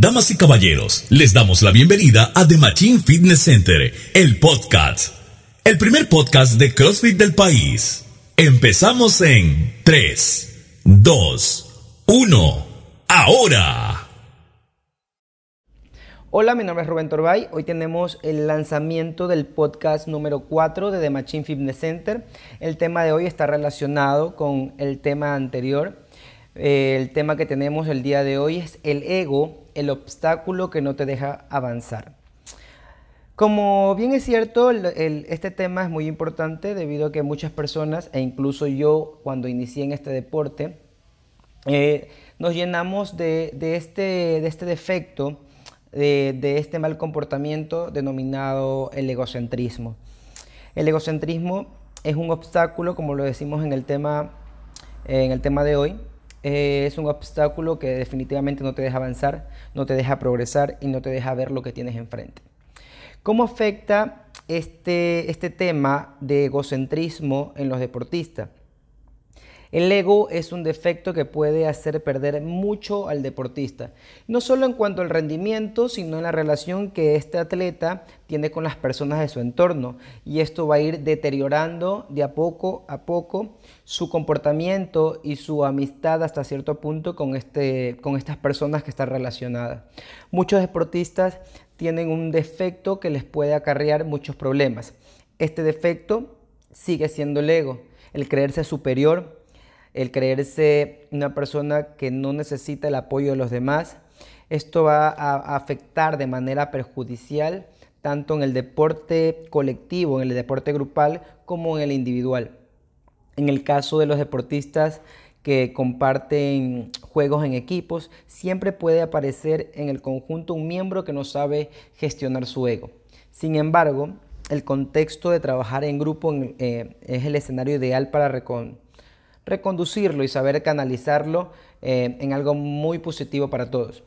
Damas y caballeros, les damos la bienvenida a The Machine Fitness Center, el podcast. El primer podcast de CrossFit del país. Empezamos en 3, 2, 1, ahora. Hola, mi nombre es Rubén Torbay. Hoy tenemos el lanzamiento del podcast número 4 de The Machine Fitness Center. El tema de hoy está relacionado con el tema anterior. Eh, el tema que tenemos el día de hoy es el ego el obstáculo que no te deja avanzar. Como bien es cierto, este tema es muy importante debido a que muchas personas, e incluso yo cuando inicié en este deporte, eh, nos llenamos de, este, de este defecto, de, este mal comportamiento denominado el egocentrismo. El egocentrismo es un obstáculo, como lo decimos en el tema, en el tema de hoy, eh, es un obstáculo que definitivamente no te deja avanzar, no te deja progresar y no te deja ver lo que tienes enfrente. ¿Cómo afecta este, este tema de egocentrismo en los deportistas? El ego es un defecto que puede hacer perder mucho al deportista, no solo en cuanto al rendimiento, sino en la relación que este atleta tiene con las personas de su entorno. Y esto va a ir deteriorando de a poco a poco su comportamiento y su amistad hasta cierto punto con, este, con estas personas que están relacionadas. Muchos deportistas tienen un defecto que les puede acarrear muchos problemas. Este defecto sigue siendo el ego, el creerse superior el creerse una persona que no necesita el apoyo de los demás. Esto va a afectar de manera perjudicial tanto en el deporte colectivo, en el deporte grupal, como en el individual. En el caso de los deportistas que comparten juegos en equipos, siempre puede aparecer en el conjunto un miembro que no sabe gestionar su ego. Sin embargo, el contexto de trabajar en grupo eh, es el escenario ideal para reconocer reconducirlo y saber canalizarlo eh, en algo muy positivo para todos.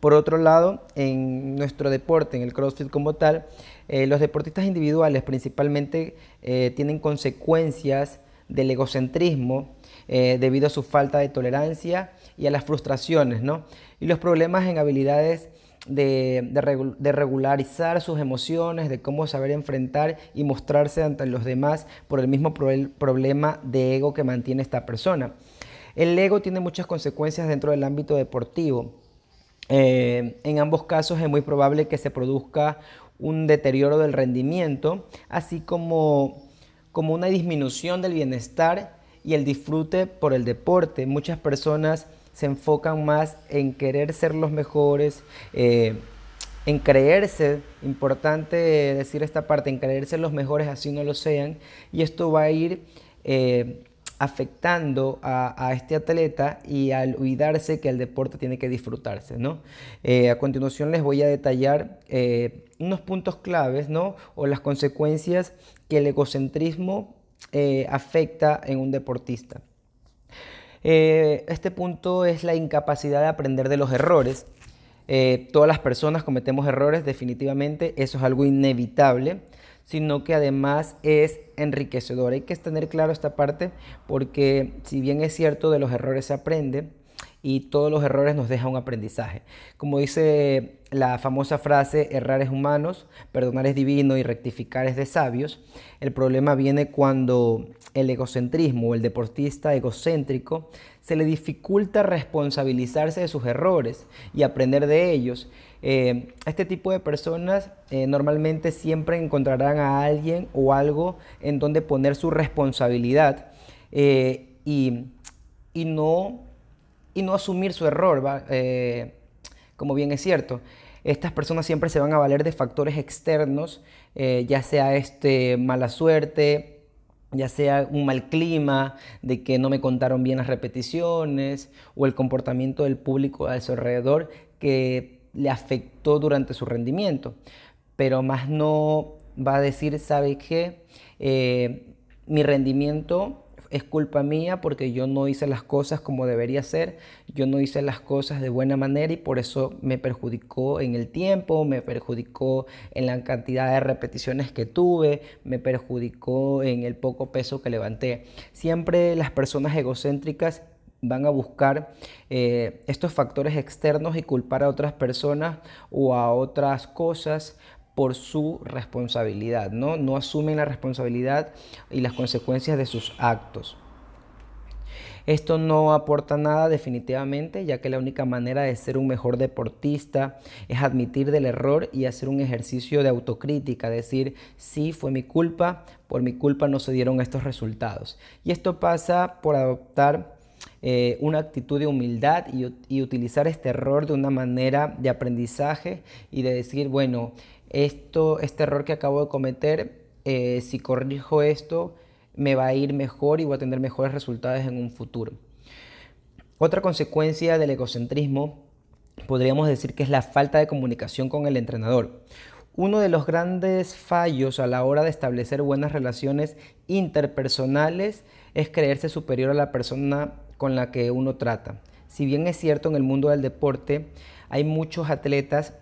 Por otro lado, en nuestro deporte, en el CrossFit como tal, eh, los deportistas individuales principalmente eh, tienen consecuencias del egocentrismo debido a su falta de tolerancia y a las frustraciones, ¿no? Y los problemas en habilidades de, regularizar sus emociones, de cómo saber enfrentar y mostrarse ante los demás por el mismo problema de ego que mantiene esta persona. El ego tiene muchas consecuencias dentro del ámbito deportivo. Eh, en ambos casos es muy probable que se produzca un deterioro del rendimiento, así como, como una disminución del bienestar y el disfrute por el deporte. Muchas personas se enfocan más en querer ser los mejores, eh, en creerse, importante decir esta parte, en creerse los mejores así no lo sean, y esto va a ir eh, afectando a, este atleta y al olvidarse que el deporte tiene que disfrutarse. ¿no? Eh, a continuación les voy a detallar unos puntos claves ¿no? o las consecuencias que el egocentrismo afecta en un deportista. Eh, este punto es la incapacidad de aprender de los errores. Eh, todas las personas cometemos errores, definitivamente, eso es algo inevitable, sino que además es enriquecedor. Hay que tener claro esta parte porque si bien es cierto de los errores se aprende, y todos los errores nos dejan un aprendizaje. Como dice la famosa frase, errar es humanos, perdonar es divino y rectificar es de sabios, el problema viene cuando el egocentrismo o el deportista egocéntrico se le dificulta responsabilizarse de sus errores y aprender de ellos. Eh, este tipo de personas eh, normalmente siempre encontrarán a alguien o algo en donde poner su responsabilidad eh, y, y no y no asumir su error, eh, como bien es cierto. Estas personas siempre se van a valer de factores externos, eh, ya sea este, mala suerte, ya sea un mal clima, de que no me contaron bien las repeticiones, o el comportamiento del público a su alrededor que le afectó durante su rendimiento. Pero más no va a decir, ¿sabe qué? Eh, mi rendimiento es culpa mía porque yo no hice las cosas como debería ser, yo no hice las cosas de buena manera y por eso me perjudicó en el tiempo, me perjudicó en la cantidad de repeticiones que tuve, me perjudicó en el poco peso que levanté. Siempre las personas egocéntricas van a buscar eh, estos factores externos y culpar a otras personas o a otras cosas por su responsabilidad, ¿no? No asumen la responsabilidad y las consecuencias de sus actos. Esto no aporta nada definitivamente, ya que la única manera de ser un mejor deportista es admitir del error y hacer un ejercicio de autocrítica, decir, sí, fue mi culpa, por mi culpa no se dieron estos resultados. Y esto pasa por adoptar eh, una actitud de humildad y, utilizar este error de una manera de aprendizaje y de decir, bueno, esto, este error que acabo de cometer, eh, si corrijo esto, me va a ir mejor y voy a tener mejores resultados en un futuro. Otra consecuencia del egocentrismo podríamos decir que es la falta de comunicación con el entrenador. Uno de los grandes fallos a la hora de establecer buenas relaciones interpersonales es creerse superior a la persona con la que uno trata. Si bien es cierto en el mundo del deporte hay muchos atletas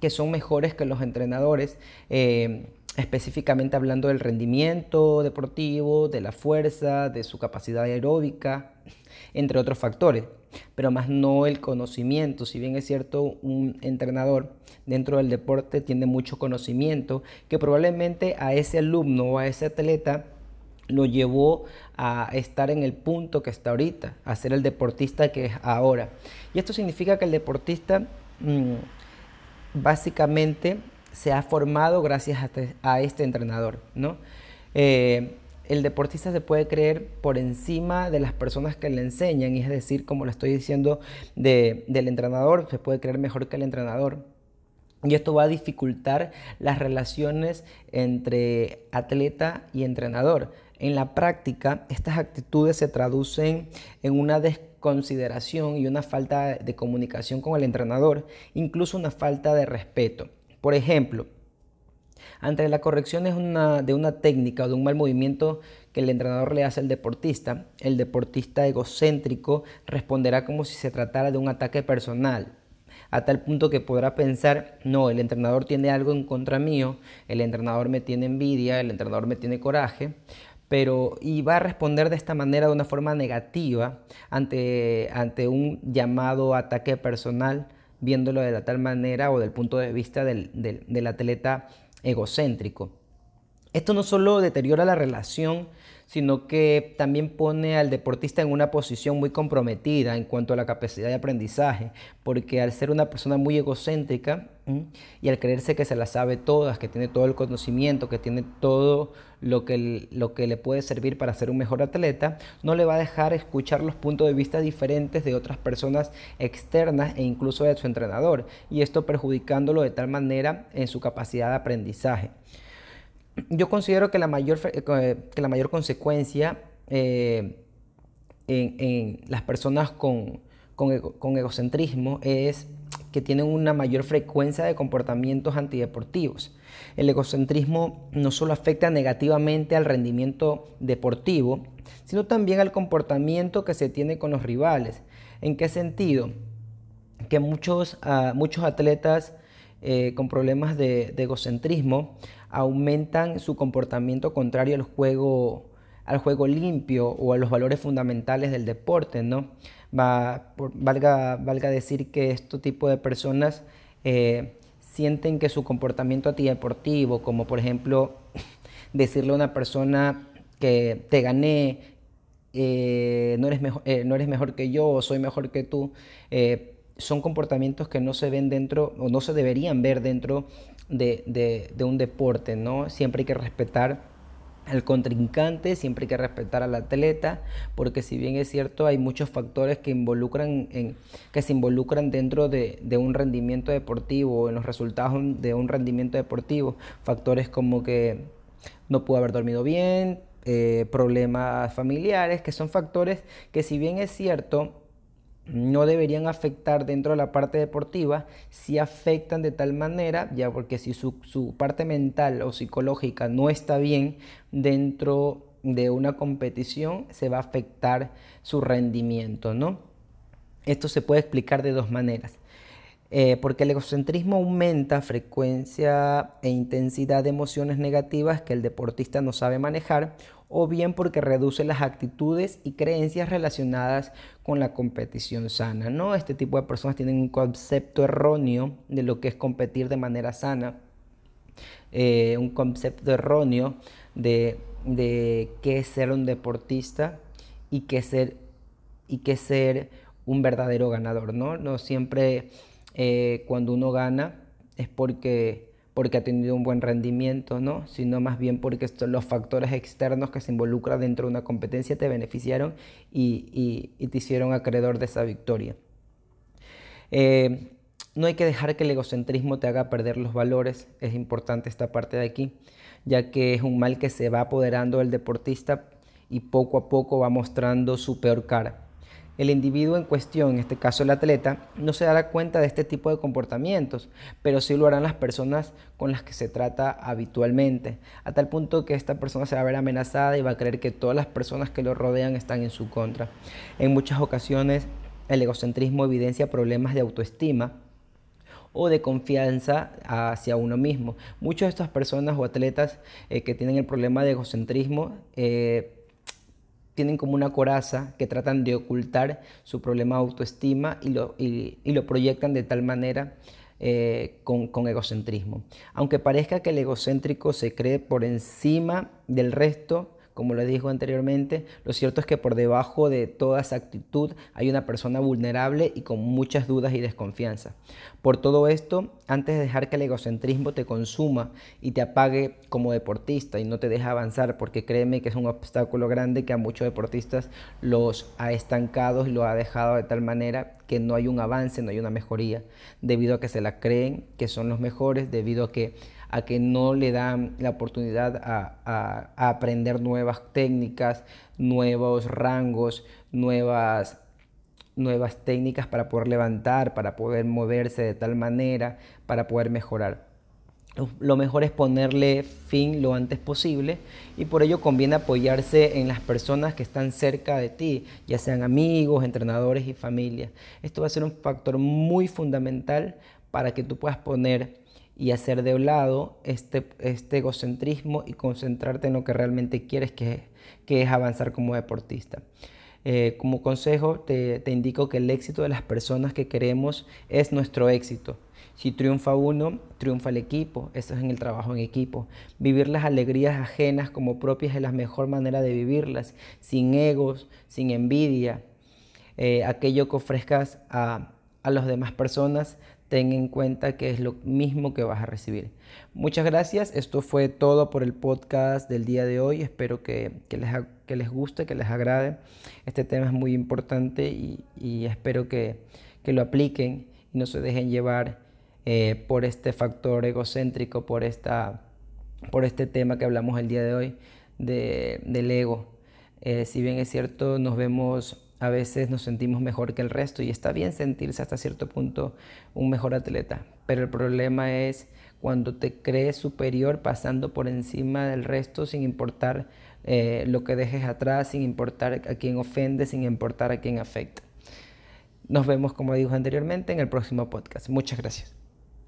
que son mejores que los entrenadores, eh, específicamente hablando del rendimiento deportivo, de la fuerza, de su capacidad aeróbica, entre otros factores, pero más no el conocimiento. Si bien es cierto, un entrenador dentro del deporte tiene mucho conocimiento que probablemente a ese alumno o a ese atleta lo llevó a estar en el punto que está ahorita, a ser el deportista que es ahora. Y esto significa que el deportista mm, básicamente se ha formado gracias a este, este entrenador, ¿no? Eh, el deportista se puede creer por encima de las personas que le enseñan, y es decir, como le estoy diciendo, del entrenador, se puede creer mejor que el entrenador. Y esto va a dificultar las relaciones entre atleta y entrenador. En la práctica, estas actitudes se traducen en una desconsideración y una falta de comunicación con el entrenador, incluso una falta de respeto. Por ejemplo, ante la corrección de una técnica o de un mal movimiento que el entrenador le hace al deportista, el deportista egocéntrico responderá como si se tratara de un ataque personal, a tal punto que podrá pensar, no, el entrenador tiene algo en contra mío, el entrenador me tiene envidia, el entrenador me tiene coraje, pero y va a responder de esta manera de una forma negativa ante, ante un llamado ataque personal viéndolo de tal manera o del punto de vista del, atleta egocéntrico. Esto no solo deteriora la relación, sino que también pone al deportista en una posición muy comprometida en cuanto a la capacidad de aprendizaje, porque al ser una persona muy egocéntrica y al creerse que se la sabe todas, que tiene todo el conocimiento, que tiene todo lo que, lo que le puede servir para ser un mejor atleta, no le va a dejar escuchar los puntos de vista diferentes de otras personas externas e incluso de su entrenador, y esto perjudicándolo de tal manera en su capacidad de aprendizaje yo considero que la mayor, eh, que la mayor consecuencia eh, en, las personas con, con, egocentrismo es que tienen una mayor frecuencia de comportamientos antideportivos. El egocentrismo no solo afecta negativamente al rendimiento deportivo, sino también al comportamiento que se tiene con los rivales. ¿En qué sentido? Que muchos, ah, muchos atletas eh, con problemas de, egocentrismo aumentan su comportamiento contrario al juego, al juego limpio o a los valores fundamentales del deporte, ¿no? Va, valga, valga decir que este tipo de personas eh, sienten que su comportamiento antideportivo, como por ejemplo decirle a una persona que te gané, eh, no, eres mejor, no eres mejor que yo soy mejor que tú, son comportamientos que no se ven dentro o no se deberían ver dentro de, un deporte, ¿no? Siempre hay que respetar al contrincante, siempre hay que respetar al atleta, porque si bien es cierto, hay muchos factores que, se involucran dentro de, un rendimiento deportivo, en los resultados de un rendimiento deportivo, factores como que no pudo haber dormido bien, eh, problemas familiares, que son factores que si bien es cierto, no deberían afectar dentro de la parte deportiva, si afectan de tal manera, ya porque si su, parte mental o psicológica no está bien dentro de una competición, se va a afectar su rendimiento, ¿no? Esto se puede explicar de dos maneras. Eh, porque el egocentrismo aumenta frecuencia e intensidad de emociones negativas que el deportista no sabe manejar o bien porque reduce las actitudes y creencias relacionadas con la competición sana. ¿no? Este tipo de personas tienen un concepto erróneo de lo que es competir de manera sana, eh, un concepto erróneo de, de qué es ser un deportista y qué ser, y ser un verdadero ganador. No, no siempre eh, cuando uno gana es porque porque ha tenido un buen rendimiento, ¿no? sino más bien porque los factores externos que se involucran dentro de una competencia te beneficiaron y, te hicieron acreedor de esa victoria. Eh, no hay que dejar que el egocentrismo te haga perder los valores, es importante esta parte de aquí, ya que es un mal que se va apoderando del deportista y poco a poco va mostrando su peor cara el individuo en cuestión, en este caso el atleta, no se dará cuenta de este tipo de comportamientos, pero sí lo harán las personas con las que se trata habitualmente, a tal punto que esta persona se va a ver amenazada y va a creer que todas las personas que lo rodean están en su contra. En muchas ocasiones el egocentrismo evidencia problemas de autoestima, o de confianza hacia uno mismo. Muchas de estas personas o atletas eh, que tienen el problema de egocentrismo eh, tienen como una coraza que tratan de ocultar su problema de autoestima y lo, y, lo proyectan de tal manera eh, con, con, egocentrismo. Aunque parezca que el egocéntrico se cree por encima del resto, como le dijo anteriormente, lo cierto es que por debajo de toda esa actitud hay una persona vulnerable y con muchas dudas y desconfianza. Por todo esto, antes de dejar que el egocentrismo te consuma y te apague como deportista y no te deje avanzar, porque créeme que es un obstáculo grande que a muchos deportistas los ha estancado y los ha dejado de tal manera que no hay un avance, no hay una mejoría, debido a que se la creen que son los mejores, debido a que a que no le dan la oportunidad a, aprender nuevas técnicas, nuevos rangos, nuevas nuevas técnicas para poder levantar, para poder moverse de tal manera, para poder mejorar. Lo mejor es ponerle fin lo antes posible y por ello conviene apoyarse en las personas que están cerca de ti, ya sean amigos, entrenadores y familia. Esto va a ser un factor muy fundamental para que tú puedas poner y hacer de lado este, este egocentrismo y concentrarte en lo que realmente quieres, que, que es avanzar como deportista. Eh, como consejo te, te, indico que el éxito de las personas que queremos es nuestro éxito. Si triunfa uno, triunfa el equipo. Eso es en el trabajo en equipo. Vivir las alegrías ajenas como propias es la mejor manera de vivirlas, sin egos, sin envidia. Eh, aquello que ofrezcas a, a las demás personas ten en cuenta que es lo mismo que vas a recibir. Muchas gracias. Esto fue todo por el podcast del día de hoy. Espero que, les, que les, guste, que les agrade. Este tema es muy importante y, espero que, lo apliquen y no se dejen llevar eh, por este factor egocéntrico, por, esta, por este tema que hablamos el día de hoy del ego. Eh, si bien es cierto, nos vemos a veces nos sentimos mejor que el resto y está bien sentirse hasta cierto punto un mejor atleta, pero el problema es cuando te crees superior pasando por encima del resto sin importar eh, lo que dejes atrás, sin importar a quién ofende, sin importar a quién afecta. Nos vemos, como dijo anteriormente, en el próximo podcast. Muchas gracias.